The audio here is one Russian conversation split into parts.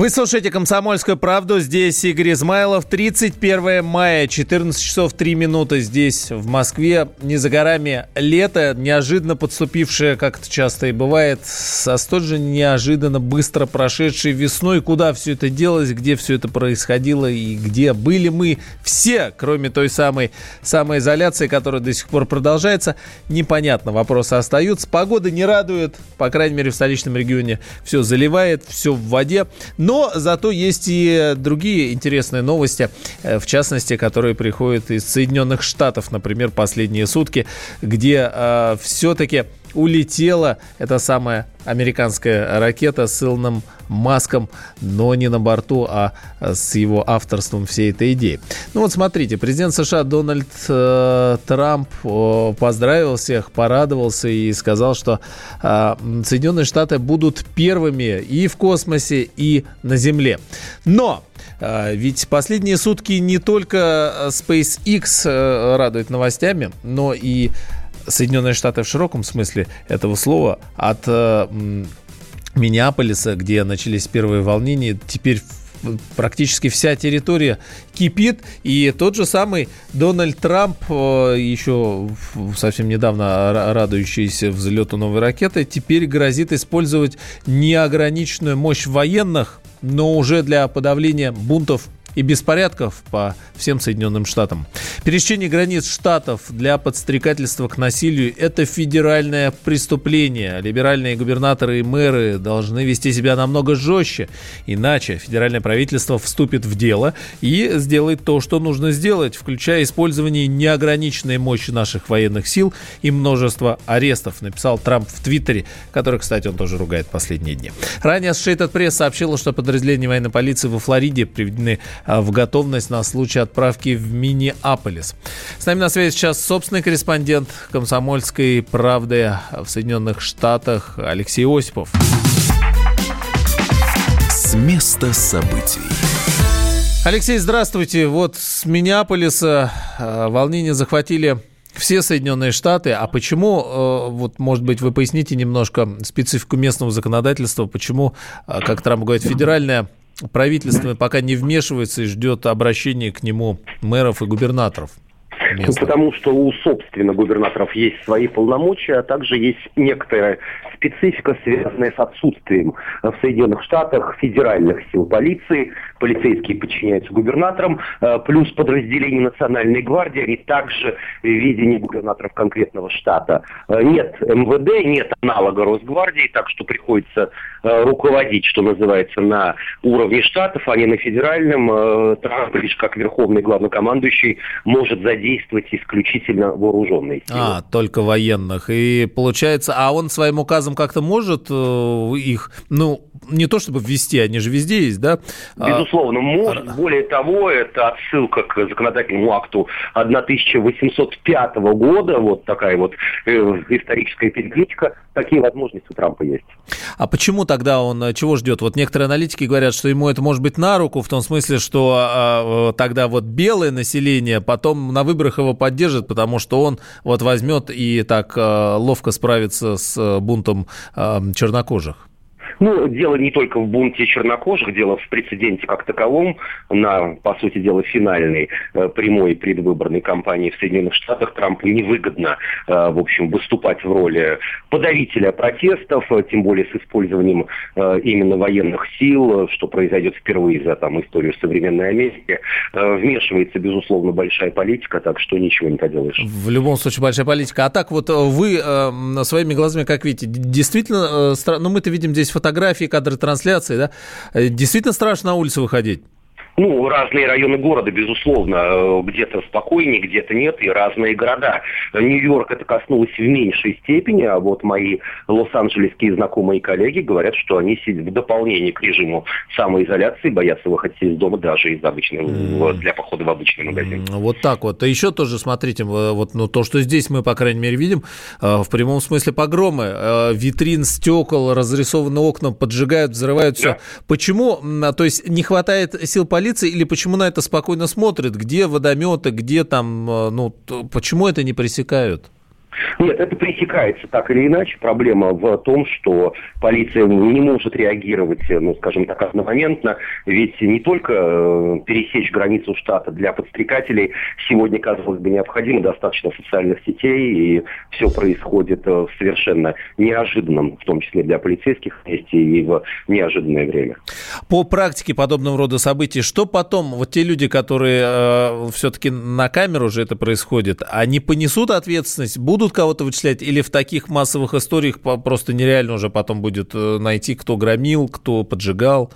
Вы слушаете «Комсомольскую правду». Здесь Игорь Измайлов. 31 мая, 14 часов 3 минуты здесь, в Москве. Не за горами лето, неожиданно подступившее, как это часто и бывает, со столь же неожиданно быстро прошедшей весной. Куда все это делось, где все это происходило и где были мы все, кроме той самой самоизоляции, которая до сих пор продолжается, непонятно. Вопросы остаются. Погода не радует, по крайней мере, в столичном регионе все заливает, все в воде. Но зато есть и другие интересные новости, э, в частности, которые приходят из Соединенных Штатов, например, последние сутки, где э, все-таки улетела эта самая американская ракета с Илоном Маском, но не на борту, а с его авторством всей этой идеи. Ну вот смотрите, президент США Дональд э, Трамп э, поздравил всех, порадовался и сказал, что э, Соединенные Штаты будут первыми и в космосе, и на Земле. Но э, ведь последние сутки не только SpaceX э, радует новостями, но и Соединенные Штаты в широком смысле этого слова от э, Миннеаполиса, где начались первые волнения, теперь практически вся территория кипит. И тот же самый Дональд Трамп, э, еще совсем недавно радующийся взлету новой ракеты, теперь грозит использовать неограниченную мощь военных, но уже для подавления бунтов и беспорядков по всем Соединенным Штатам. Пересечение границ штатов для подстрекательства к насилию – это федеральное преступление. Либеральные губернаторы и мэры должны вести себя намного жестче, иначе федеральное правительство вступит в дело и сделает то, что нужно сделать, включая использование неограниченной мощи наших военных сил и множество арестов, написал Трамп в Твиттере, который, кстати, он тоже ругает последние дни. Ранее Associated Press сообщила, что подразделения военной полиции во Флориде приведены в готовность на случай отправки в Миннеаполис. С нами на связи сейчас собственный корреспондент «Комсомольской правды» в Соединенных Штатах Алексей Осипов. С места событий. Алексей, здравствуйте. Вот с Миннеаполиса э, волнения захватили все Соединенные Штаты. А почему, э, вот, может быть, вы поясните немножко специфику местного законодательства, почему, как Трамп говорит, федеральная правительство пока не вмешивается и ждет обращения к нему мэров и губернаторов? Ну, потому что у, собственно, губернаторов есть свои полномочия, а также есть некоторая специфика, связанная с отсутствием в Соединенных Штатах федеральных сил полиции. Полицейские подчиняются губернаторам, э, плюс подразделения Национальной гвардии, они также в видении губернаторов конкретного штата. Э, нет МВД, нет аналога Росгвардии, так что приходится э, руководить, что называется, на уровне штатов, а не на федеральном. Трамп лишь как верховный главнокомандующий может задействовать исключительно вооруженные силы. А, только военных. И получается, а он своим указом как-то может их, ну, не то чтобы ввести, они же везде есть, да? А Безусловно, может. Более того, это отсылка к законодательному акту 1805 года, вот такая вот э, историческая перекличка. Такие возможности у Трампа есть. А почему тогда он э, чего ждет? Вот некоторые аналитики говорят, что ему это может быть на руку, в том смысле, что э, тогда вот белое население потом на выборах его поддержит, потому что он вот возьмет и так э, ловко справится с э, бунтом э, чернокожих. Ну, дело не только в бунте чернокожих, дело в прецеденте как таковом, на, по сути дела, финальной э, прямой предвыборной кампании в Соединенных Штатах Трампу невыгодно, э, в общем, выступать в роли подавителя протестов, э, тем более с использованием именно военных сил, что произойдет впервые за там, историю современной Америки. Вмешивается, безусловно, большая политика, так что ничего не поделаешь. В любом случае, большая политика. А так вот вы своими глазами, как видите, действительно, ну мы-то видим здесь фотографии, фотографии, кадры трансляции, да, э, действительно страшно на улицу выходить. Ну, разные районы города, безусловно, э, где-то спокойнее, где-то нет, и разные города. Нью-Йорк это коснулось в меньшей степени, а вот мои лос-анджелесские знакомые коллеги говорят, что они в дополнение к режиму самоизоляции, боятся выходить из дома даже из обычного, mm. для похода в обычный магазин. Вот так вот. А еще тоже, смотрите, вот ну, то, что здесь мы, по крайней мере, видим, э, в прямом смысле погромы. Э, витрин, стекол, разрисованные окна поджигают, взрывают все. Да. Почему? То есть не хватает сил полиции полиции или почему на это спокойно смотрят? Где водометы, где там, э, ну, почему это не пресекают? Нет, это пресекается так или иначе. Проблема в том, что полиция не может реагировать, ну, скажем так, одномоментно, ведь не только э, пересечь границу штата для подстрекателей сегодня, казалось бы, необходимо, достаточно социальных сетей, и все происходит в совершенно неожиданном, в том числе для полицейских месте и в неожиданное время. По практике подобного рода событий, что потом, вот те люди, которые э, все-таки на камеру уже это происходит, они понесут ответственность, будут кого-то вычислять, или в таких массовых историях просто нереально уже потом будет э, найти, кто громил, кто поджигал?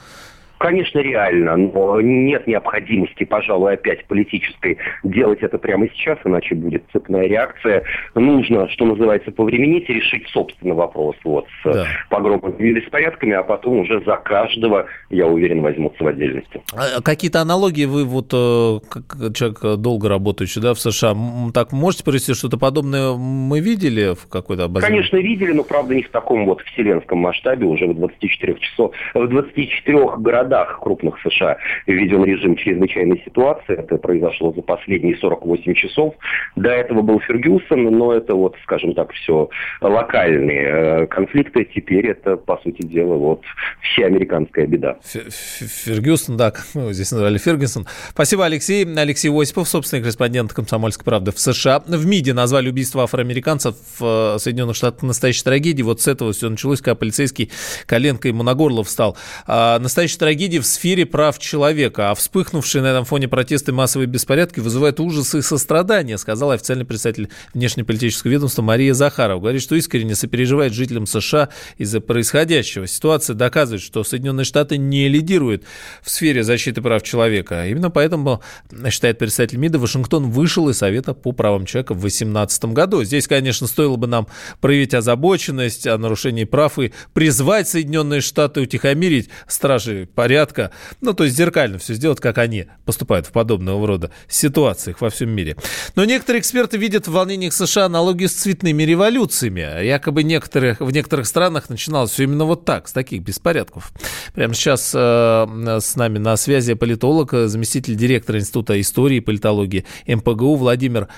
Конечно, реально, но нет необходимости, пожалуй, опять политической делать это прямо сейчас, иначе будет цепная реакция. Нужно, что называется, повременить и решить собственный вопрос вот, с да. погромами и беспорядками, а потом уже за каждого, я уверен, возьмутся в отдельности. А какие-то аналогии вы, вот, э, как человек долго работающий да, в США, так можете привести что-то подобное мы видели в какой-то обозрении? Конечно, видели, но, правда, не в таком вот вселенском масштабе, уже в 24 часов, в 24 городах городах крупных США введен режим чрезвычайной ситуации. Это произошло за последние 48 часов. До этого был Фергюсон, но это вот, скажем так, все локальные э, конфликты. Теперь это, по сути дела, вот вся американская беда. Фергюсон, да, мы его здесь назвали, Фергюсон. Спасибо, Алексей. Алексей Осипов, собственный корреспондент «Комсомольской правды» в США. В МИДе назвали убийство афроамериканцев в э, Соединенных Штатах настоящей трагедией. Вот с этого все началось, когда полицейский коленкой ему на горло встал. А, настоящая трагедия трагедии в сфере прав человека, а вспыхнувшие на этом фоне протесты и массовые беспорядки вызывают ужасы и сострадание, сказал официальный представитель внешнеполитического ведомства Мария Захарова. Говорит, что искренне сопереживает жителям США из-за происходящего. Ситуация доказывает, что Соединенные Штаты не лидируют в сфере защиты прав человека. Именно поэтому, считает представитель МИДа, Вашингтон вышел из Совета по правам человека в 2018 году. Здесь, конечно, стоило бы нам проявить озабоченность о нарушении прав и призвать Соединенные Штаты утихомирить стражи по порядка. Ну, то есть зеркально все сделать, как они поступают в подобного рода ситуациях во всем мире. Но некоторые эксперты видят в волнениях США аналогию с цветными революциями. Якобы некоторых, в некоторых странах начиналось все именно вот так, с таких беспорядков. Прямо сейчас э, с нами на связи политолог, заместитель директора Института истории и политологии МПГУ Владимир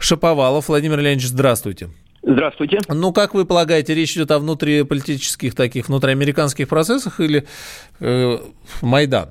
Шаповалов. Владимир Леонидович, здравствуйте. Здравствуйте. Ну, как вы полагаете, речь идет о внутриполитических таких, внутриамериканских процессах или э, Майдан?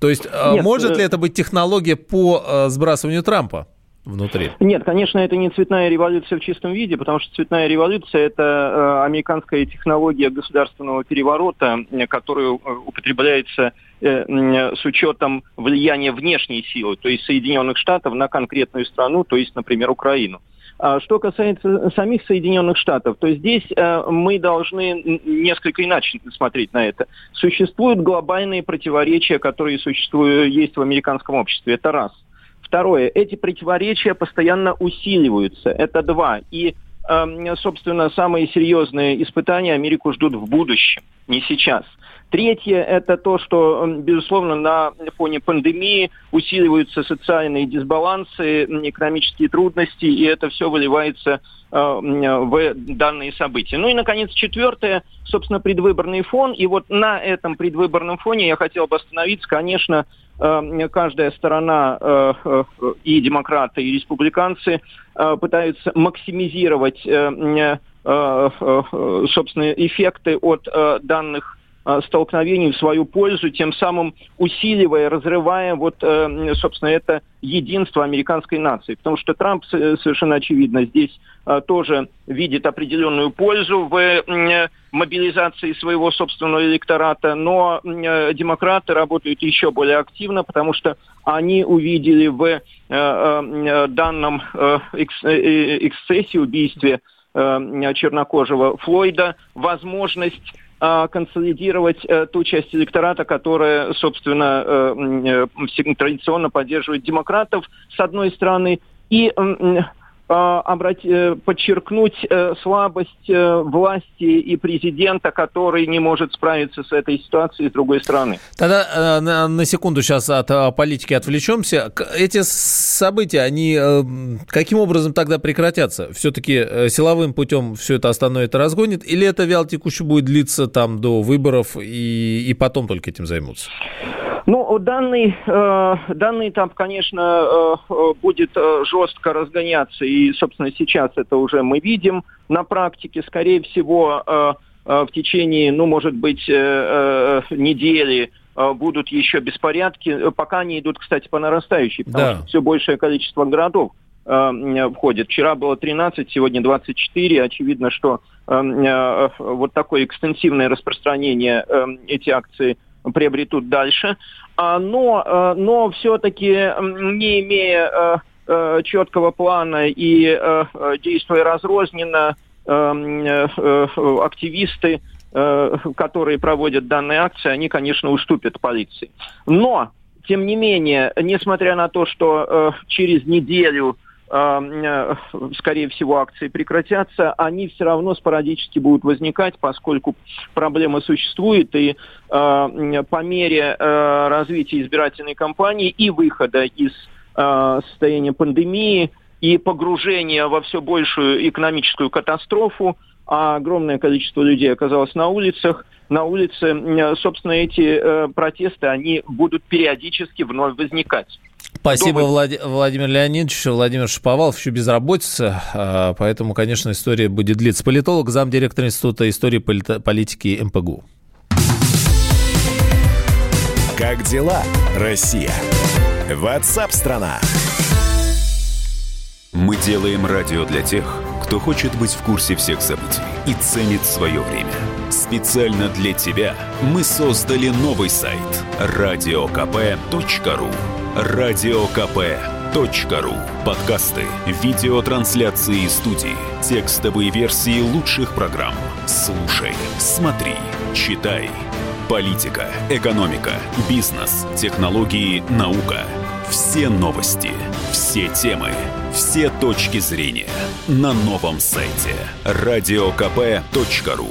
То есть, э, Нет, может э... ли это быть технология по э, сбрасыванию Трампа? внутри? Нет, конечно, это не цветная революция в чистом виде, потому что цветная революция – это э, американская технология государственного переворота, э, которая употребляется э, с учетом влияния внешней силы, то есть Соединенных Штатов на конкретную страну, то есть, например, Украину. А что касается самих Соединенных Штатов, то здесь э, мы должны несколько иначе смотреть на это. Существуют глобальные противоречия, которые существуют, есть в американском обществе. Это раз. Второе. Эти противоречия постоянно усиливаются. Это два. И эм, собственно, самые серьезные испытания Америку ждут в будущем, не сейчас. Третье – это то, что, безусловно, на фоне пандемии усиливаются социальные дисбалансы, экономические трудности, и это все выливается э, в данные события. Ну и, наконец, четвертое, собственно, предвыборный фон. И вот на этом предвыборном фоне я хотел бы остановиться. Конечно, э, каждая сторона, э, и демократы, и республиканцы, пытаются максимизировать, собственно, эффекты от данных столкновений в свою пользу, тем самым усиливая, разрывая вот, э, собственно, это единство американской нации. Потому что Трамп совершенно очевидно здесь э, тоже видит определенную пользу в мобилизации своего собственного электората, но демократы работают еще более активно, потому что они увидели в данном эксцессе, убийстве чернокожего Флойда возможность консолидировать э, ту часть электората, которая, собственно, э, э, традиционно поддерживает демократов, с одной стороны, и а, подчеркнуть э, слабость э, власти и президента, который не может справиться с этой ситуацией с другой стороны. Тогда на, секунду сейчас от политики отвлечемся. Эти события, они каким образом тогда прекратятся? Все-таки силовым путем все это остановит и разгонит? Или это вялотекуще будет длиться там до выборов и, и потом только этим займутся? Ну, данный, э, данный этап, конечно, э, будет э, жестко разгоняться, и, собственно, сейчас это уже мы видим на практике. Скорее всего, э, э, в течение, ну, может быть, э, э, недели э, будут еще беспорядки, пока они идут, кстати, по нарастающей, потому да. что все большее количество городов э, входит. Вчера было 13, сегодня 24. Очевидно, что э, э, вот такое экстенсивное распространение э, эти акции приобретут дальше. А, но, э, но все-таки, не имея э, э, четкого плана и действуя разрозненно, активисты, которые проводят данные акции, они, конечно, уступят полиции. Но, тем не менее, несмотря на то, что через неделю скорее всего, акции прекратятся, они все равно спорадически будут возникать, поскольку проблема существует, и э, по мере э, развития избирательной кампании и выхода из состояния пандемии и погружения во все большую экономическую катастрофу, а огромное количество людей оказалось на улицах, на улице, собственно, эти протесты, они будут периодически вновь возникать. Спасибо, Влад... Владимир Леонидович. Владимир Шаповалов еще безработица, а, поэтому, конечно, история будет длиться. Политолог, замдиректора Института истории политики МПГУ. Как дела, Россия? Ватсап-страна! Мы делаем радио для тех, кто хочет быть в курсе всех событий и ценит свое время. Специально для тебя мы создали новый сайт – радиокп.ру радиокп.ру Подкасты, видеотрансляции студии, текстовые версии лучших программ. Слушай, смотри, читай. Политика, экономика, бизнес, технологии, наука. Все новости, все темы, все точки зрения на новом сайте радиокп.ру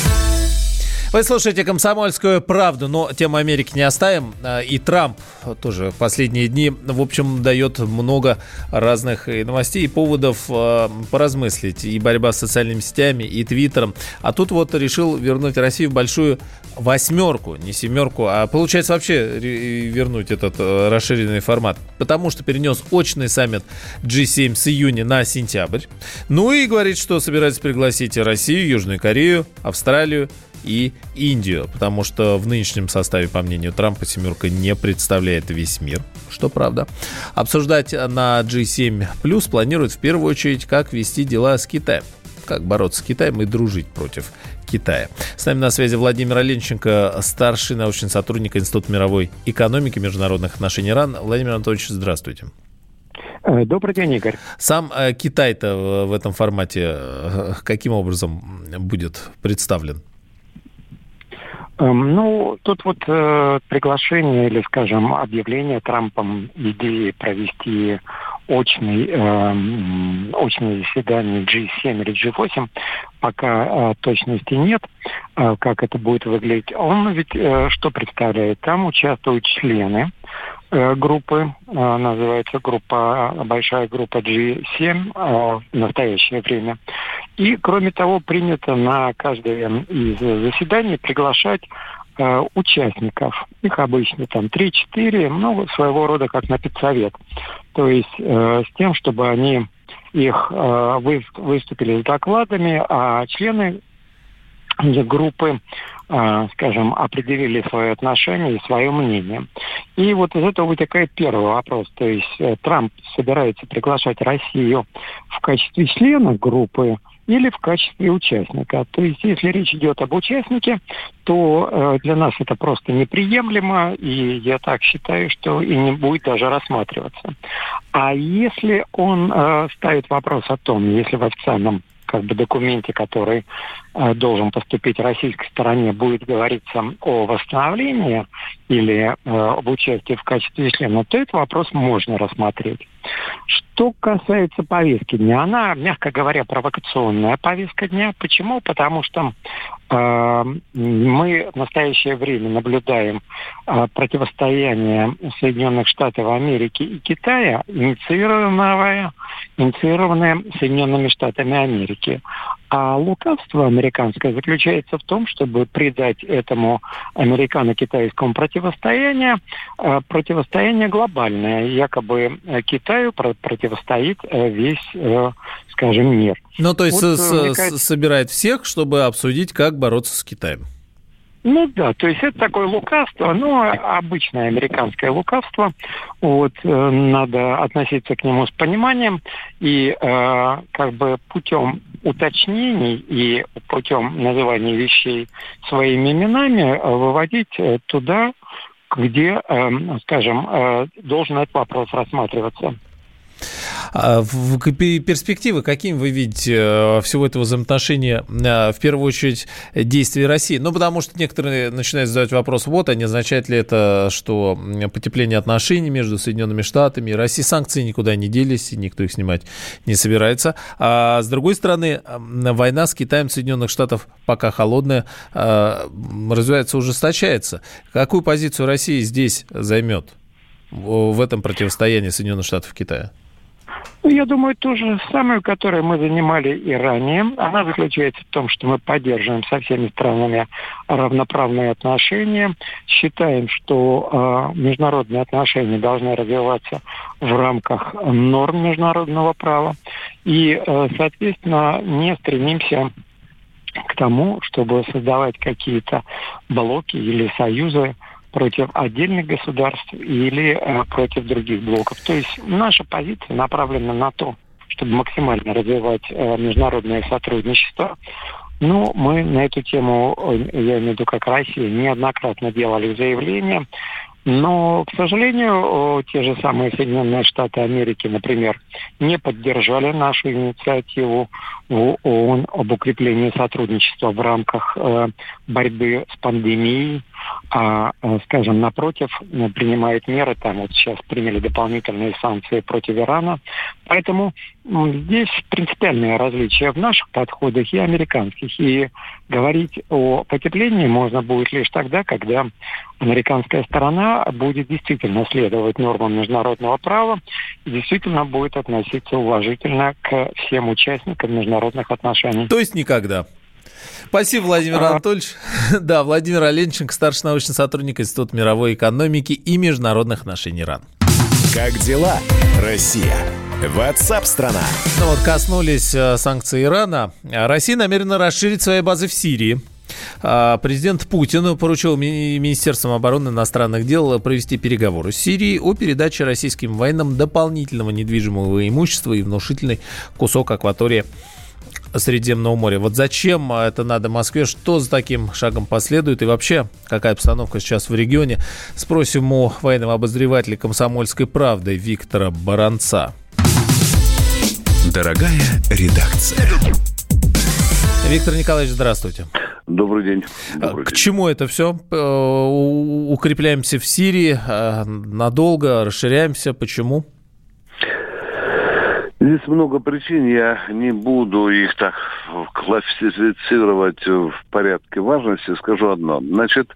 Вы слушаете «Комсомольскую правду», но тему Америки не оставим. А, и Трамп тоже последние дни, в общем, дает много разных и новостей, и поводов а, поразмыслить. И борьба с социальными сетями, и Твиттером. А тут вот решил вернуть Россию в большую восьмерку, не семерку, а получается вообще вернуть этот а, расширенный формат. Потому что перенес очный саммит G7 с июня на сентябрь. Ну и говорит, что собирается пригласить Россию, Южную Корею, Австралию, и Индию, потому что в нынешнем составе, по мнению Трампа, семерка не представляет весь мир, что правда. Обсуждать на G7 Plus планируют в первую очередь, как вести дела с Китаем как бороться с Китаем и дружить против Китая. С нами на связи Владимир Оленченко, старший научный сотрудник Института мировой экономики и международных отношений РАН. Владимир Анатольевич, здравствуйте. Э, добрый день, Игорь. Сам э, Китай-то в этом формате э, каким образом будет представлен? Эм, ну, тут вот э, приглашение или, скажем, объявление Трампом идеи провести очный, э, очное заседание G7 или G8, пока э, точности нет, э, как это будет выглядеть. Он ведь э, что представляет? Там участвуют члены группы, э, называется группа, большая группа G7 э, в настоящее время. И, кроме того, принято на каждое из заседаний приглашать участников. Их обычно там 3-4, ну, своего рода как на педсовет. То есть с тем, чтобы они их выступили с докладами, а члены группы, а, скажем, определили свое отношение и свое мнение. И вот из этого вытекает первый вопрос. То есть э, Трамп собирается приглашать Россию в качестве члена группы или в качестве участника. То есть, если речь идет об участнике, то э, для нас это просто неприемлемо, и я так считаю, что и не будет даже рассматриваться. А если он э, ставит вопрос о том, если в официальном как бы документе, который э, должен поступить российской стороне, будет говориться о восстановлении или э, об участии в качестве члена, то этот вопрос можно рассмотреть. Что касается повестки дня, она, мягко говоря, провокационная повестка дня. Почему? Потому что мы в настоящее время наблюдаем а, противостояние Соединенных Штатов Америки и Китая, инициированное, инициированное Соединенными Штатами Америки. А лукавство американское заключается в том, чтобы придать этому американо-китайскому противостоянию а, противостояние глобальное. Якобы Китаю противостоит э, весь, э, скажем, мир. Ну, то есть вот, с, э, кажется... собирает всех, чтобы обсудить, как бороться с Китаем. Ну да, то есть это такое лукавство, ну, обычное американское лукавство. Вот, э, надо относиться к нему с пониманием и э, как бы путем уточнений и путем называния вещей своими именами выводить э, туда, где, э, скажем, э, должен этот вопрос рассматриваться. А в перспективы каким вы видите э, всего этого взаимоотношения, э, в первую очередь, действий России? Ну, потому что некоторые начинают задавать вопрос, вот, а не означает ли это, что потепление отношений между Соединенными Штатами и Россией, санкции никуда не делись, и никто их снимать не собирается. А с другой стороны, война с Китаем Соединенных Штатов пока холодная, э, развивается, ужесточается. Какую позицию Россия здесь займет в этом противостоянии Соединенных Штатов и Китая? Ну, я думаю, ту же самую, которую мы занимали и ранее. Она заключается в том, что мы поддерживаем со всеми странами равноправные отношения. Считаем, что э, международные отношения должны развиваться в рамках норм международного права. И, э, соответственно, не стремимся к тому, чтобы создавать какие-то блоки или союзы против отдельных государств или э, против других блоков. То есть наша позиция направлена на то, чтобы максимально развивать э, международное сотрудничество. Ну, мы на эту тему, э, я имею в виду как Россия, неоднократно делали заявления. Но, к сожалению, те же самые Соединенные Штаты Америки, например, не поддержали нашу инициативу в ООН об укреплении сотрудничества в рамках борьбы с пандемией а, э, скажем, напротив, э, принимает меры, там вот сейчас приняли дополнительные санкции против Ирана. Поэтому здесь принципиальное различие в наших подходах и американских. И говорить о потеплении можно будет лишь тогда, когда американская сторона будет действительно следовать нормам международного права и действительно будет относиться уважительно к всем участникам международных отношений. То есть никогда? Спасибо, Владимир. Анатольевич. Да, Владимир Оленченко, старший научный сотрудник Института мировой экономики и международных отношений РАН. Как дела, Россия? Ватсап-страна! Ну вот коснулись э, санкций Ирана. Россия намерена расширить свои базы в Сирии. А, президент Путин поручил Министерством обороны иностранных дел провести переговоры с Сирией о передаче российским военным дополнительного недвижимого имущества и внушительный кусок акватории Средиземного моря. Вот зачем это надо Москве? Что за таким шагом последует? И вообще, какая обстановка сейчас в регионе? Спросим у военного обозревателя комсомольской правды Виктора Баранца. Дорогая редакция. Виктор Николаевич, здравствуйте. Добрый день. А, Добрый К день. чему это все? Э, укрепляемся в Сирии а, надолго, расширяемся. Почему? Здесь много причин, я не буду их так классифицировать в порядке важности, скажу одно. Значит,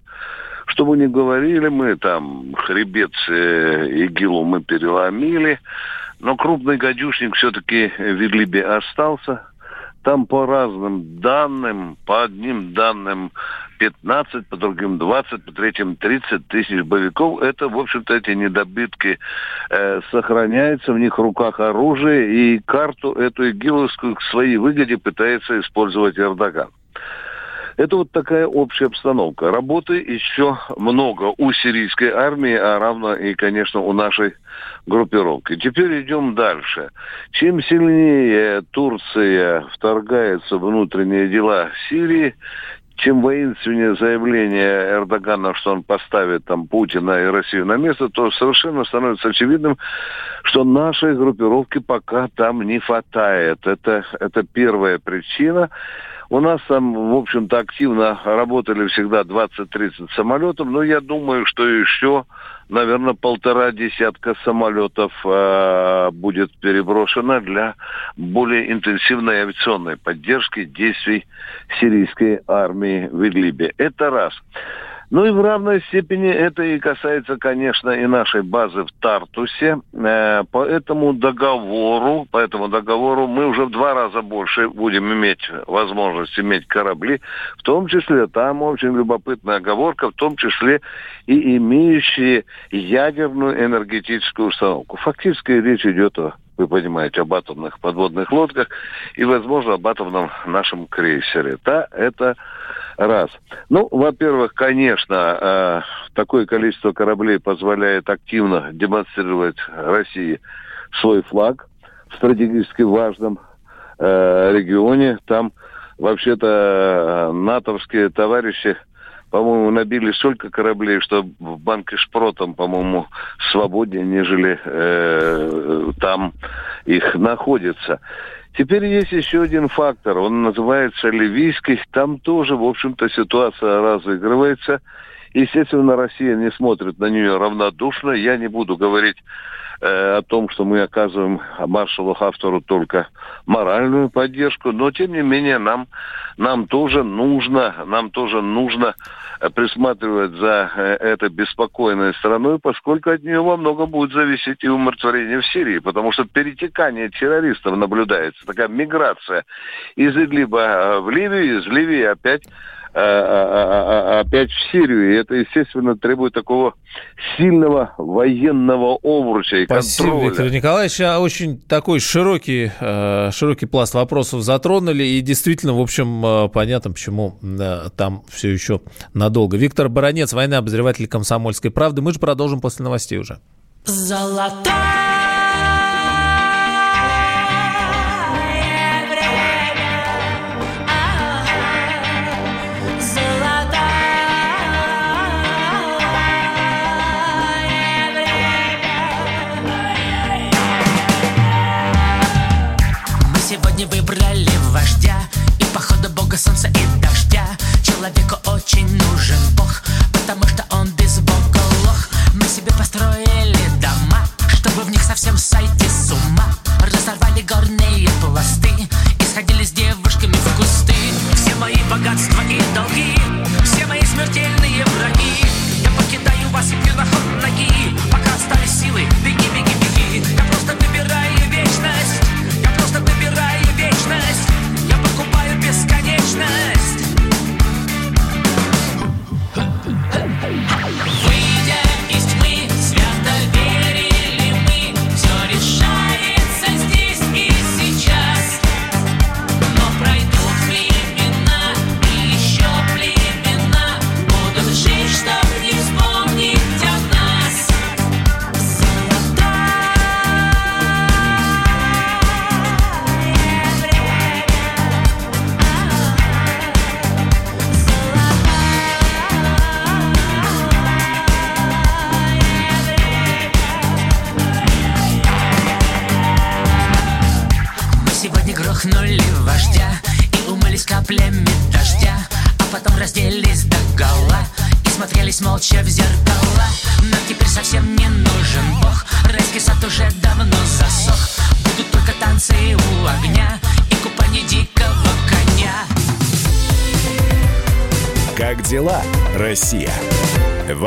что бы ни говорили мы, там, хребет э, ИГИЛу мы переломили, но крупный гадюшник все-таки в Идлибе остался – там по разным данным, по одним данным 15, по другим 20, по третьим 30 тысяч боевиков. Это, в общем-то, эти недобитки э, сохраняются, в них в руках оружие, и карту эту игиловскую к своей выгоде пытается использовать Эрдоган. Это вот такая общая обстановка. Работы еще много у сирийской армии, а равно и, конечно, у нашей группировки. Теперь идем дальше. Чем сильнее Турция вторгается в внутренние дела Сирии, чем воинственнее заявление Эрдогана, что он поставит там Путина и Россию на место, то совершенно становится очевидным, что нашей группировки пока там не хватает. Это, это первая причина. У нас там, в общем-то, активно работали всегда 20-30 самолетов, но я думаю, что еще, наверное, полтора десятка самолетов э, будет переброшено для более интенсивной авиационной поддержки действий сирийской армии в Идлибе. Это раз. Ну и в равной степени это и касается, конечно, и нашей базы в Тартусе. Э, по этому договору, по этому договору мы уже в два раза больше будем иметь возможность иметь корабли, в том числе, там очень любопытная оговорка, в том числе и имеющие ядерную энергетическую установку. Фактически речь идет о вы понимаете, об атомных подводных лодках и, возможно, об атомном нашем крейсере. Да, это Раз. Ну, во-первых, конечно, э, такое количество кораблей позволяет активно демонстрировать России свой флаг в стратегически важном э, регионе. Там вообще-то э, натовские товарищи, по-моему, набили столько кораблей, что в банке Шпротом, по-моему, свободнее, нежели э, там их находится. Теперь есть еще один фактор, он называется ливийский. Там тоже, в общем-то, ситуация разыгрывается. Естественно, Россия не смотрит на нее равнодушно. Я не буду говорить э, о том, что мы оказываем маршалу Хафтору только моральную поддержку, но тем не менее нам, нам тоже нужно, нам тоже нужно Э, присматривать за э, этой беспокойной страной, поскольку от нее во многом будет зависеть и умиротворение в Сирии, потому что перетекание террористов наблюдается, такая миграция из Идлиба э, в Ливию, из Ливии опять опять в Сирию. И это, естественно, требует такого сильного военного обруча и Спасибо, контроля. Виктор Николаевич. А очень такой широкий, широкий пласт вопросов затронули. И действительно, в общем, понятно, почему там все еще надолго. Виктор Баранец, военный обозреватель «Комсомольской правды». Мы же продолжим после новостей уже. Золотая солнца и дождя. Человеку очень нужен Бог Потому что он без Бога лох. Мы себе построили дома Чтобы в них совсем сойти с ума. Разорвали горные пласты И сходили с девушками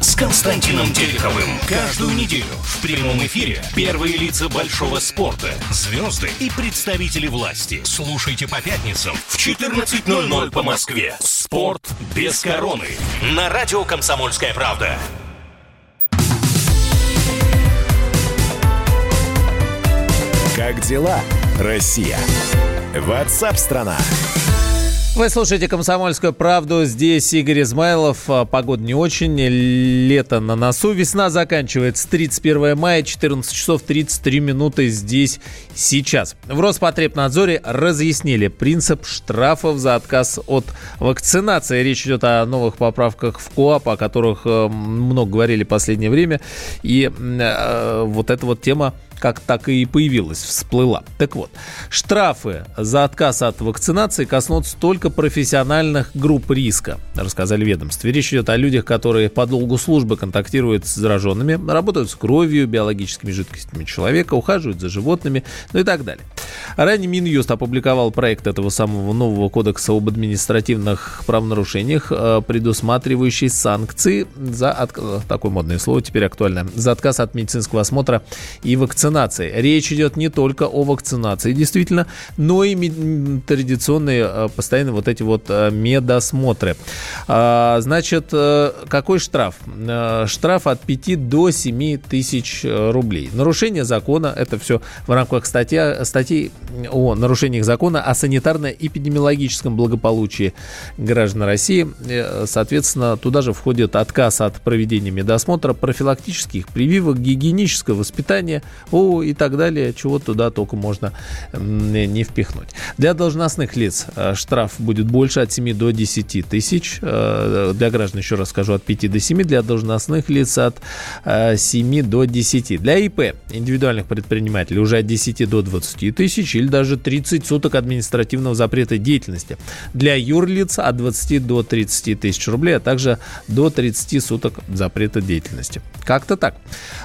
с Константином Тереховым. Каждую неделю в прямом эфире первые лица большого спорта, звезды и представители власти. Слушайте по пятницам в 14.00 по Москве. «Спорт без короны» на радио «Комсомольская правда». Как дела, Россия? Ватсап-страна! Вы слушаете «Комсомольскую правду». Здесь Игорь Измайлов. А, погода не очень. Лето на носу. Весна заканчивается. 31 мая, 14 часов 33 минуты здесь сейчас. В Роспотребнадзоре разъяснили принцип штрафов за отказ от вакцинации. Речь идет о новых поправках в КОАП, о которых э, много говорили в последнее время. И э, вот эта вот тема как так и появилась, всплыла. Так вот, штрафы за отказ от вакцинации коснутся только профессиональных групп риска, рассказали ведомстве. Речь идет о людях, которые по долгу службы контактируют с зараженными, работают с кровью, биологическими жидкостями человека, ухаживают за животными, ну и так далее. Ранее Минюст опубликовал проект этого самого нового кодекса об административных правонарушениях, э, предусматривающий санкции за, отказ, такое модное слово теперь актуально, за отказ от медицинского осмотра и вакцинации вакцинации. Речь идет не только о вакцинации, действительно, но и традиционные э, постоянно вот эти вот э, медосмотры. А, значит, э, какой штраф? Штраф от 5 до 7 тысяч рублей. Нарушение закона, это все в рамках статья, статей о нарушениях закона о санитарно-эпидемиологическом благополучии граждан России. Соответственно, туда же входит отказ от проведения медосмотра, профилактических прививок, гигиенического воспитания, ОПУ и так далее, чего туда только можно не впихнуть. Для должностных лиц э, штраф будет больше от 7 до 10 тысяч. Э, для граждан, еще раз скажу, от 5 до 7. Для должностных лиц от 7 э, до 10. Для ИП, индивидуальных предпринимателей, уже от 10 до 20 тысяч или даже 30 суток административного запрета деятельности. Для юрлиц от 20 до 30 тысяч рублей, а также до 30 суток запрета деятельности. Как-то так.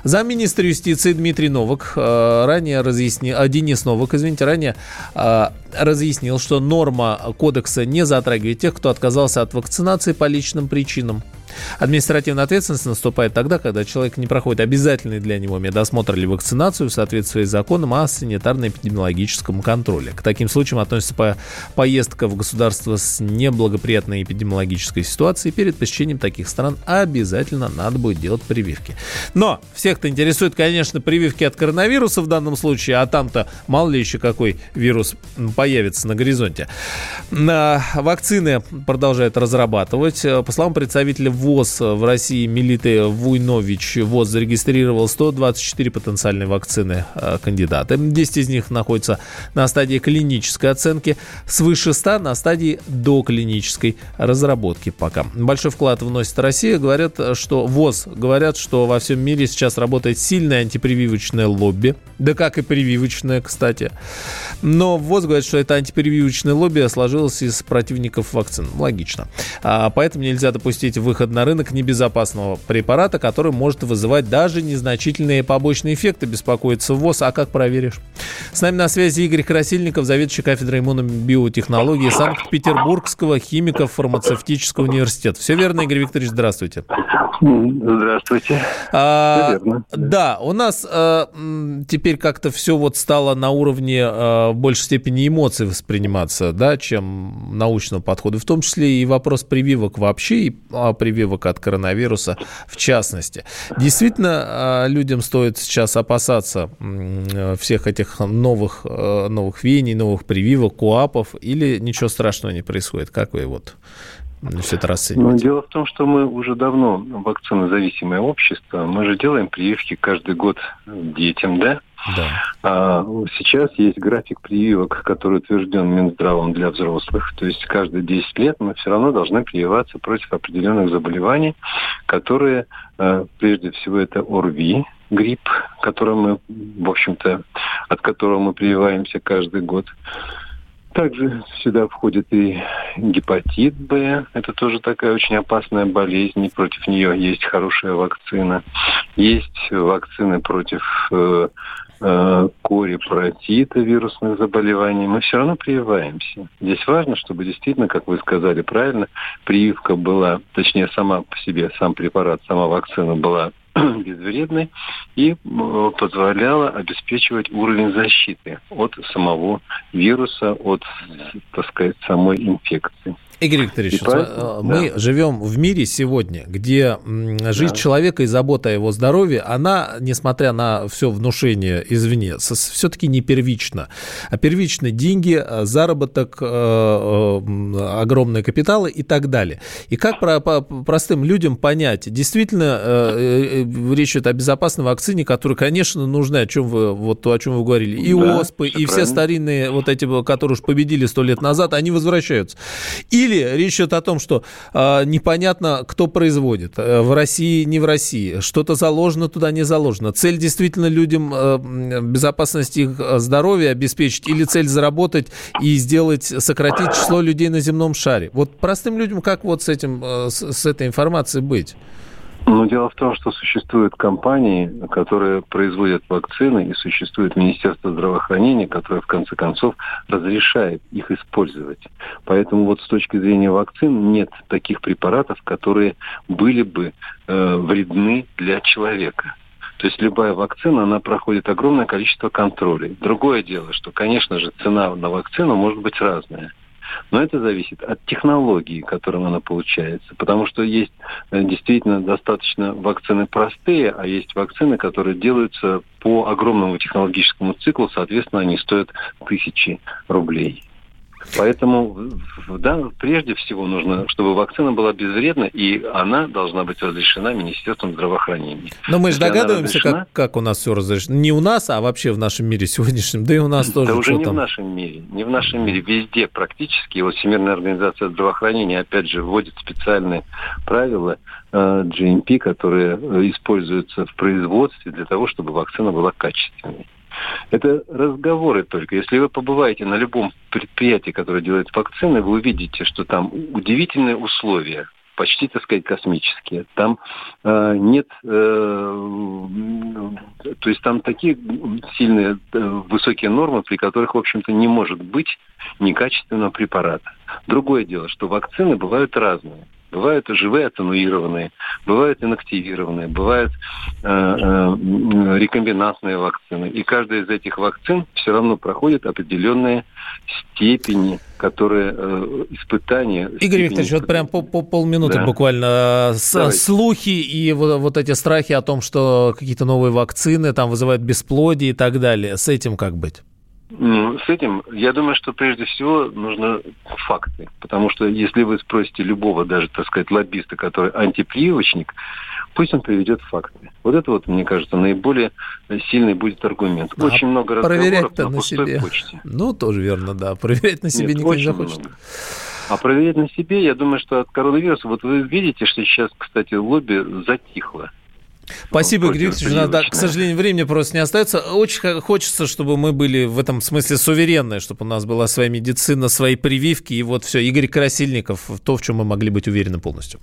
Замминистра юстиции Дмитрий Новак Э, ранее разъяснил, а Денис Новак, извините, ранее э, разъяснил, что норма кодекса не затрагивает тех, кто отказался от вакцинации по личным причинам. Административная ответственность наступает тогда, когда человек не проходит обязательный для него медосмотр или вакцинацию в соответствии с законом о санитарно-эпидемиологическом контроле. К таким случаям относится по поездка в государство с неблагоприятной эпидемиологической ситуацией. Перед посещением таких стран обязательно надо будет делать прививки. Но всех-то интересует, конечно, прививки от коронавируса в данном случае, а там-то мало ли еще какой вирус появится на горизонте. Вакцины продолжают разрабатывать. По словам представителя ВОЗ в России Милиты Вуйнович ВОЗ зарегистрировал 124 потенциальные вакцины э, кандидаты. 10 из них находятся на стадии клинической оценки, свыше 100 на стадии доклинической разработки пока. Большой вклад вносит Россия. Говорят, что ВОЗ говорят, что во всем мире сейчас работает сильное антипрививочное лобби. Да как и прививочное, кстати. Но ВОЗ говорит, что это антипрививочное лобби сложилось из противников вакцин. Логично. А поэтому нельзя допустить выход на рынок небезопасного препарата, который может вызывать даже незначительные побочные эффекты, беспокоится ВОЗ. А как проверишь? С нами на связи Игорь Красильников, заведующий кафедрой иммунобиотехнологии Санкт-Петербургского химико-фармацевтического университета. Все верно, Игорь Викторович, здравствуйте. Здравствуйте. А, верно. Да, у нас а, теперь как-то все вот стало на уровне а, в большей степени эмоций восприниматься, да, чем научного подхода, в том числе и вопрос прививок вообще, и а, прививок от коронавируса в частности. Действительно, а, людям стоит сейчас опасаться всех этих новых, а, новых веяний, новых прививок, куапов, или ничего страшного не происходит? Как вы вот все это расцениваете? Ну, дело в том, что мы уже давно вакцинозависимое общество. Мы же делаем прививки каждый год детям, да? Да. А, сейчас есть график прививок, который утвержден Минздравом для взрослых. То есть каждые 10 лет мы все равно должны прививаться против определенных заболеваний, которые, а, прежде всего, это ОРВИ, грипп, который мы, в общем-то, от которого мы прививаемся каждый год. Также сюда входит и гепатит Б. Это тоже такая очень опасная болезнь. И против нее есть хорошая вакцина. Есть вакцины против э, э, кори, паротита, вирусных заболеваний, мы все равно прививаемся. Здесь важно, чтобы действительно, как вы сказали правильно, прививка была, точнее, сама по себе, сам препарат, сама вакцина была безвредной и позволяла обеспечивать уровень защиты от самого вируса, от, так сказать, самой инфекции. Игорь Викторович, поэтому- э, мы да. живем в мире сегодня, где жизнь Да. человека и забота о его здоровье, она, несмотря на все внушение извне, все-таки не первична. А первичны деньги, э, заработок, э, огромные капиталы и так далее. И как про- по- простым людям понять, действительно речь идет о безопасной вакцине, которая, конечно, нужна, о чем вы, вот то, о чем вы говорили, и Да, оспы, и все правильно. старинные вот эти, которые уж победили сто лет назад, они возвращаются. Или речь идет о том, что э, непонятно, кто производит. Э, в России, не в России. Что-то заложено, туда не заложено. Цель действительно людям э, м, безопасность их э, здоровья обеспечить или цель заработать и сделать, сократить число людей на земном шаре. Вот простым людям как вот с этим, э, с, с этой информацией быть? Но дело в том, что существуют компании, которые производят вакцины, и существует Министерство здравоохранения, которое в конце концов разрешает их использовать. Поэтому вот с точки зрения вакцин нет таких препаратов, которые были бы э, вредны для человека. То есть любая вакцина, она проходит огромное количество контролей. Другое дело, что, конечно же, цена на вакцину может быть разная. Но это зависит от технологии, которым она получается. Потому что есть э, действительно достаточно вакцины простые, а есть вакцины, которые делаются по огромному технологическому циклу, соответственно, они стоят тысячи рублей. Поэтому да, прежде всего нужно, чтобы вакцина была безвредна, и она должна быть разрешена Министерством здравоохранения. Но мы же догадываемся, разрешена- как, как у нас все разрешено. Не у нас, а вообще в нашем мире сегодняшнем. Да и у нас тоже. Да уже не там. в нашем мире. Не в нашем мире. Везде практически. Вот Всемирная организация здравоохранения, опять же, вводит специальные правила э, GMP, которые э, используются в производстве для того, чтобы вакцина была качественной. Это разговоры только. Если вы побываете на любом предприятии, которое делает вакцины, вы увидите, что там удивительные условия почти, так сказать, космические. Там э, нет, э, то есть там такие сильные э, высокие нормы, при которых, в общем-то, не может быть некачественного препарата. Другое дело, что вакцины бывают разные. Бывают живые атенуированные, бывают инактивированные, бывают э, э, рекомбинантные вакцины. И каждая из этих вакцин все равно проходит определенные степени, которые э, испытания. Игорь Викторович, вот прям по, по полминуты Да. буквально. э, С- Давайте. слухи и вот, вот эти страхи о том, что какие-то новые вакцины там вызывают бесплодие и так далее. С этим как быть? Ну, С этим, я думаю, что прежде всего нужны факты. Потому что если вы спросите любого, даже, так сказать, лоббиста, который антипрививочник, пусть он приведет факты. Вот это вот, мне кажется, наиболее сильный будет аргумент. А Очень много разговоров на на пустой себе. почте. Ну, тоже верно, да. Проверять на себе Нет, никто не захочет. много. А проверять на себе, я думаю, что от коронавируса, вот вы видите, что сейчас, кстати, лобби затихло. Спасибо, Игорь Викторович. Надо, к сожалению, времени просто не остается. Очень хочется, чтобы мы были в этом смысле суверенны, чтобы у нас была своя медицина, свои прививки. И вот все, Игорь Красильников, то, в чем мы могли быть уверены полностью.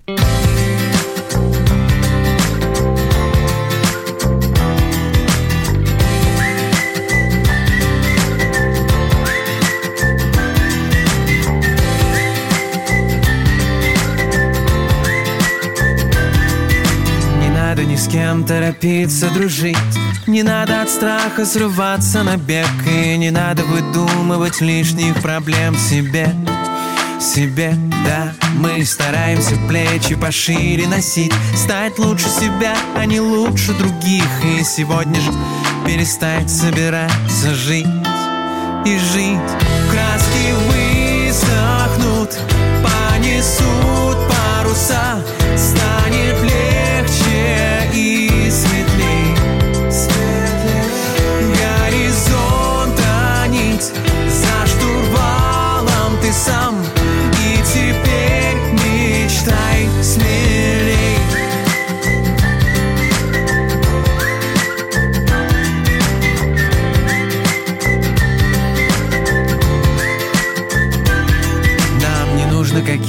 Кем торопиться дружить? Не надо от страха срываться на бег И не надо выдумывать лишних проблем себе. Себе, да Мы стараемся плечи пошире носить Стать лучше себя, а не лучше других. И сегодня же перестать собираться жить И жить. Краски высохнут, понесут паруса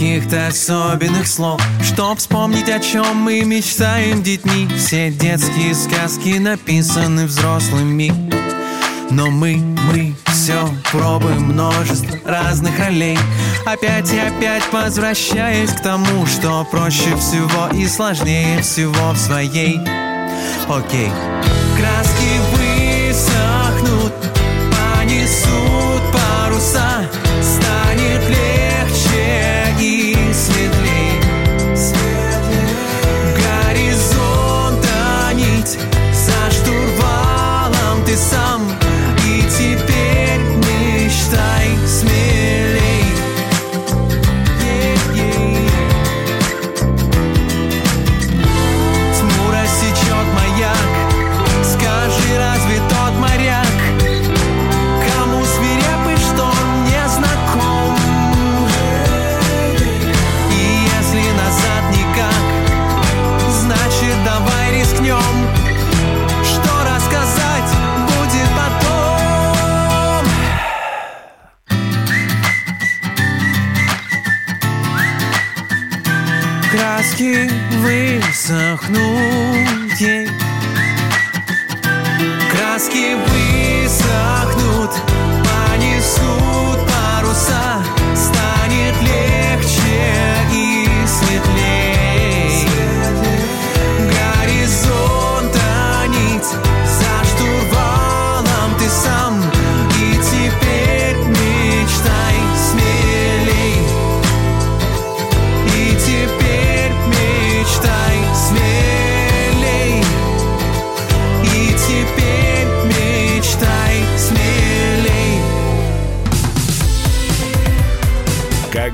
каких-то особенных слов. Чтоб вспомнить, о чем мы мечтаем детьми Все детские сказки написаны взрослыми. Но мы, мы все пробуем множество разных ролей. Опять и опять возвращаясь к тому, что проще всего и сложнее всего в своей. Окей. Краски высохнут, краски высохнут ей. Краски высохнут, понесут паруса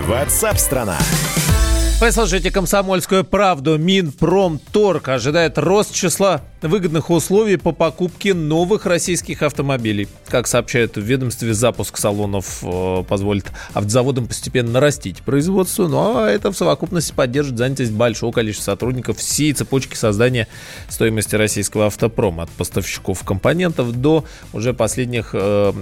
Ватсап-страна! Вы слушаете «Комсомольскую правду». Минпромторг ожидает рост числа выгодных условий по покупке новых российских автомобилей. Как сообщают в ведомстве, запуск салонов э, позволит автозаводам постепенно нарастить производство, ну а это в совокупности поддержит занятость большого количества сотрудников всей цепочки создания стоимости российского автопрома. От поставщиков компонентов до уже последних э,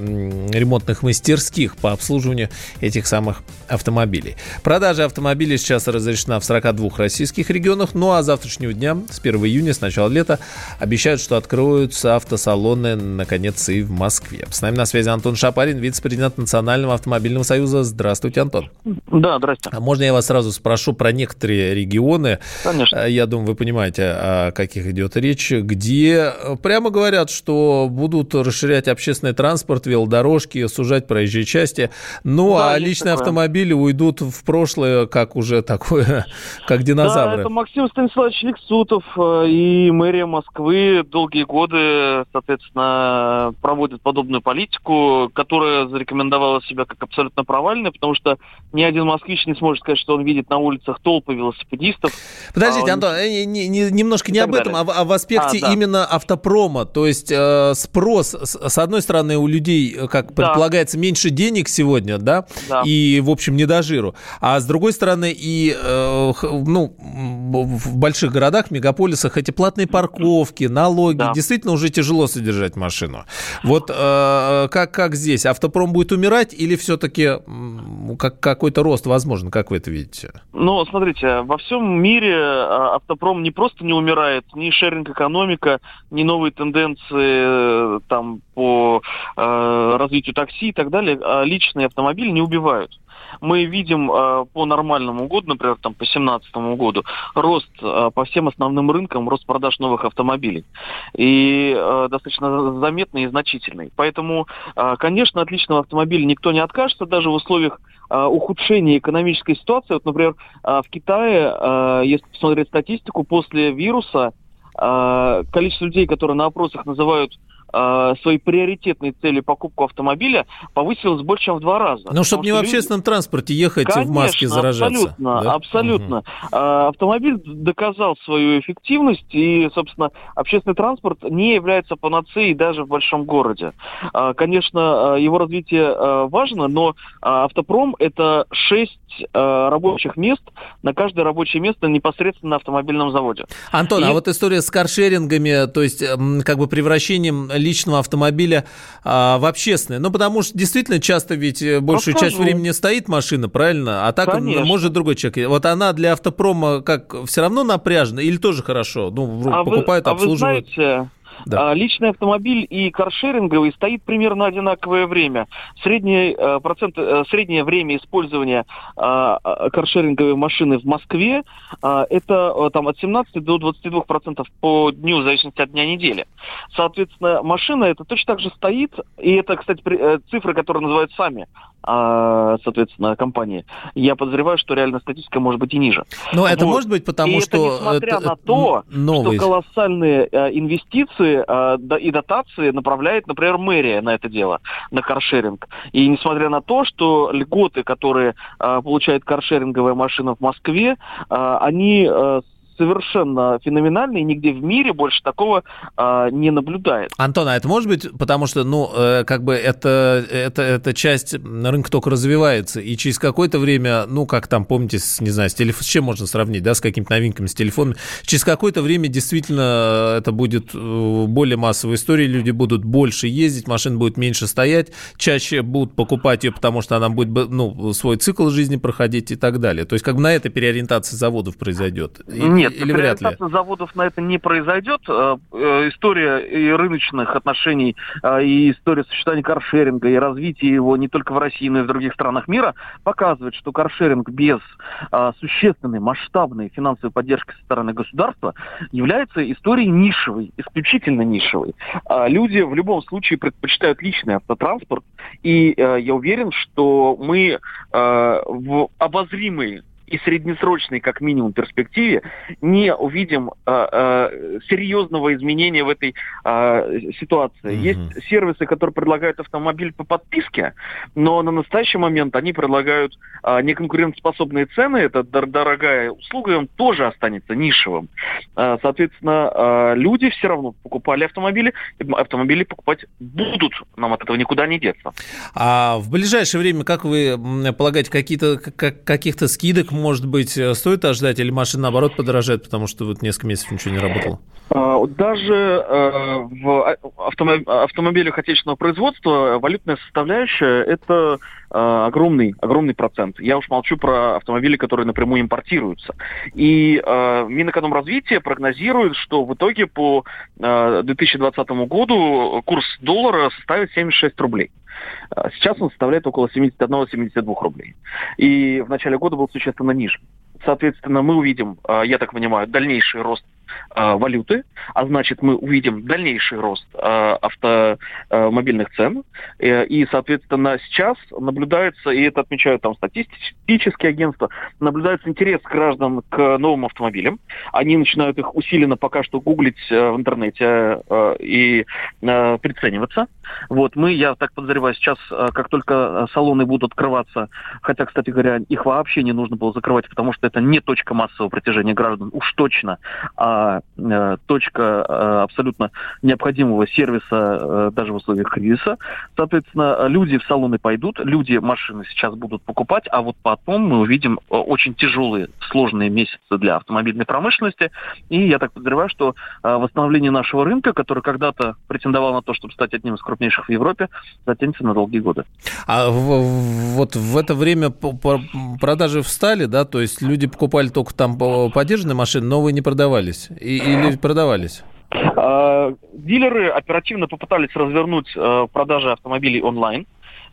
ремонтных мастерских по обслуживанию этих самых автомобилей. Продажа автомобилей сейчас разрешена в 42 российских регионах, ну а с завтрашнего дня, с 1 июня, с начала лета, обещают, что откроются автосалоны, наконец, и в Москве. С нами на связи Антон Шапарин, вице-президент Национального автомобильного союза. Здравствуйте, Антон. Да, здрасте. А можно я вас сразу спрошу про некоторые регионы? Конечно. Э, Я думаю, вы понимаете, о каких идет речь, где прямо говорят, что будут расширять общественный транспорт, велодорожки, сужать проезжие части. Ну, Да, а личные такое. автомобили уйдут в прошлое, как уже такое, как Да, динозавры. это Максим Станиславович Лексутов э, и мэрия Москвы долгие годы, соответственно, проводят подобную политику, которая зарекомендовала себя как абсолютно провальной, потому что ни один москвич не сможет сказать, что он видит на улицах толпы велосипедистов. Подождите, А, Антон, э, не- не- немножко не об этом, а далее. в, а в аспекте А, да. именно автопрома. То есть э, спрос, с, с одной стороны, у людей, э, как Да. предполагается, меньше денег сегодня, да, Да. и, в общем, не до жиру. А с другой стороны, и, ну, м, в больших городах, мегаполисах эти платные парковки, налоги, Да. действительно уже тяжело содержать машину. Вот э, как, как здесь? Автопром будет умирать или все-таки как, какой-то рост возможен? Как вы это видите? Ну, смотрите, во всем мире а, автопром не просто не умирает, ни шеринг-экономика, ни новые тенденции э, там по э, развитию такси и так далее, а личные автомобили не убивают. Мы видим э, по нормальному году, например, там по 2017 году, рост э, по всем основным рынкам, рост продаж новых автомобилей. И э, достаточно заметный и значительный. Поэтому, э, конечно, от личного автомобиля никто не откажется, даже в условиях э, ухудшения экономической ситуации. Вот, например, э, в Китае, э, если посмотреть статистику, после вируса количество людей, которые на опросах называют э, свои приоритетные цели покупку автомобиля, повысилось больше, чем в два раза. Ну, чтобы не в люди- общественном транспорте ехать в маске Конечно, заражаться. Абсолютно, да? абсолютно. А, Автомобиль доказал свою эффективность, и, собственно, общественный транспорт не является панацеей даже в большом городе. А, Конечно, а, его развитие а, важно, но а, автопром это шесть а, рабочих мест на каждое рабочее место непосредственно на автомобильном заводе. Антон, И- а вот история с каршерингами, то есть как бы превращением личного автомобиля а, в общественное. Ну, потому что действительно часто ведь э, большую часть Расскажу. времени стоит машина, правильно? А так Конечно. может другой человек. Вот она для автопрома как все равно напряжена или тоже хорошо? Ну, А вы- покупают, а вы обслуживают. знаете, Да. а, личный автомобиль и каршеринговый стоит примерно одинаковое время. Средний, э, процент, э, среднее время использования а, каршеринговой машины в Москве а, это э, там, от 17 до 22 процентов по дню, в зависимости от дня недели. Соответственно, машина это точно так же стоит, и это, кстати, при- э, цифры, которые называют сами соответственно, компании. Я подозреваю, что реальная статистика может быть и ниже. Но это Вот. может быть потому, и что... это несмотря это на то, новый... что колоссальные э, инвестиции э, да- и дотации направляет, например, мэрия на это дело, на каршеринг. И несмотря на то, что льготы, которые э, получает каршеринговая машина в Москве, э, они э, совершенно феноменальный, и нигде в мире больше такого а, не наблюдается. Антон, а это может быть, потому что, ну, э, как бы это, это, эта часть рынка только развивается, и через какое-то время, ну, как там, помните, с, не знаю, с, телеф... с чем можно сравнить, да, с какими-то новинками, с телефонами, через какое-то время действительно это будет э, более массовая история, люди будут больше ездить, машин будет меньше стоять, чаще будут покупать ее, потому что она будет, ну, свой цикл жизни проходить и так далее. То есть как бы на это переориентация заводов произойдет? Нет, или вряд ли? заводов на это не произойдет. Э, э, история и рыночных отношений, э, и история существования каршеринга, и развития его не только в России, но и в других странах мира показывает, что каршеринг без существенной, масштабной финансовой поддержки со стороны государства является историей нишевой, исключительно нишевой. Люди в любом случае предпочитают личный автотранспорт, и я уверен, что мы в обозримые и среднесрочной, как минимум, перспективе не увидим э, э, серьезного изменения в этой э, ситуации. Mm-hmm. Есть сервисы, которые предлагают автомобиль по подписке, но на настоящий момент они предлагают э, неконкурентоспособные цены, это дор- дорогая услуга, и он тоже останется нишевым. Э, соответственно, э, люди все равно покупали автомобили, автомобили покупать будут, нам от этого никуда не деться. А в ближайшее время, как вы полагаете, какие-то, как, каких-то скидок может быть, э, стоит ожидать, или машина, наоборот, подорожает, потому что вот несколько месяцев ничего не работало? А, даже э, в автомобилях отечественного производства валютная составляющая – это э, огромный, огромный процент. Я уж молчу про автомобили, которые напрямую импортируются. И Минэкономразвитие прогнозирует, что в итоге по 2020 году курс доллара составит 76 рублей. А сейчас он составляет около 71-72 рублей. И в начале года был существенно ниже. Соответственно, мы увидим, а, я так понимаю, дальнейший рост Э, валюты, а значит мы увидим дальнейший рост э, автомобильных цен. Э, и, соответственно, сейчас наблюдается, и это отмечают там статистические агентства, наблюдается интерес граждан к новым автомобилям. Они начинают их усиленно пока что гуглить в интернете и прицениваться. Вот мы, я так подозреваю, сейчас, как только салоны будут открываться, хотя, кстати говоря, их вообще не нужно было закрывать, потому что это не точка массового притяжения граждан, уж точно, э, точка э, абсолютно необходимого сервиса э, даже в условиях кризиса. Соответственно, люди в салоны пойдут, люди машины сейчас будут покупать, а вот потом мы увидим очень тяжелые, сложные месяцы для автомобильной промышленности. И я так подозреваю, что восстановление нашего рынка, который когда-то претендовал на то, чтобы стать одним из крупнейших в Европе, затянется на долгие годы. А вот в это время продажи встали, да, то есть люди покупали только там поддержанные машины, новые не продавались и, или продавались? А, дилеры оперативно попытались развернуть э, продажи автомобилей онлайн.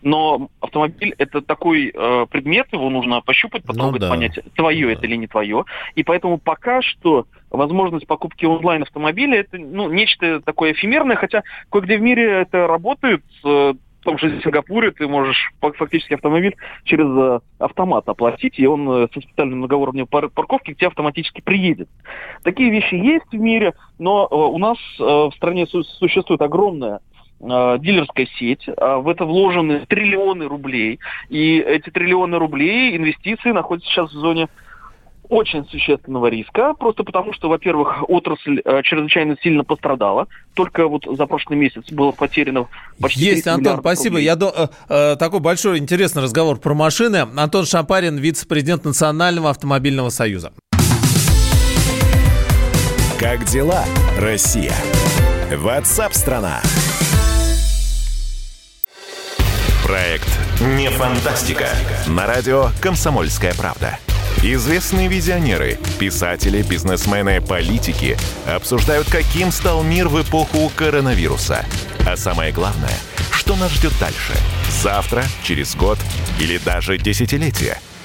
Но автомобиль это такой э, предмет, его нужно пощупать, потрогать, ну, да. понять, твое да. это или не твое. И поэтому пока что возможность покупки онлайн автомобиля это ну, нечто такое эфемерное, хотя кое-где в мире это работает. Э, в том же Сингапуре ты можешь фактически автомобиль через э, автомат оплатить, и он э, со специальной многоуровневой парковки к тебе автоматически приедет. Такие вещи есть в мире, но э, у нас в стране существует огромная дилерская сеть, в это вложены триллионы рублей, и эти триллионы рублей инвестиции находятся сейчас в зоне очень существенного риска, просто потому что, во-первых, отрасль э, чрезвычайно сильно пострадала. Только вот за прошлый месяц было потеряно почти Есть, Антон, спасибо. Рублей. Я до, э, э, такой большой интересный разговор про машины. Антон Шапарин, вице-президент Национального автомобильного союза. Как дела, Россия? Ватсап-страна! Проект «Не фантастика» на радио «Комсомольская правда». Известные визионеры, писатели, бизнесмены, политики обсуждают, каким стал мир в эпоху коронавируса. А самое главное, что нас ждет дальше? Завтра, через год или даже десятилетие –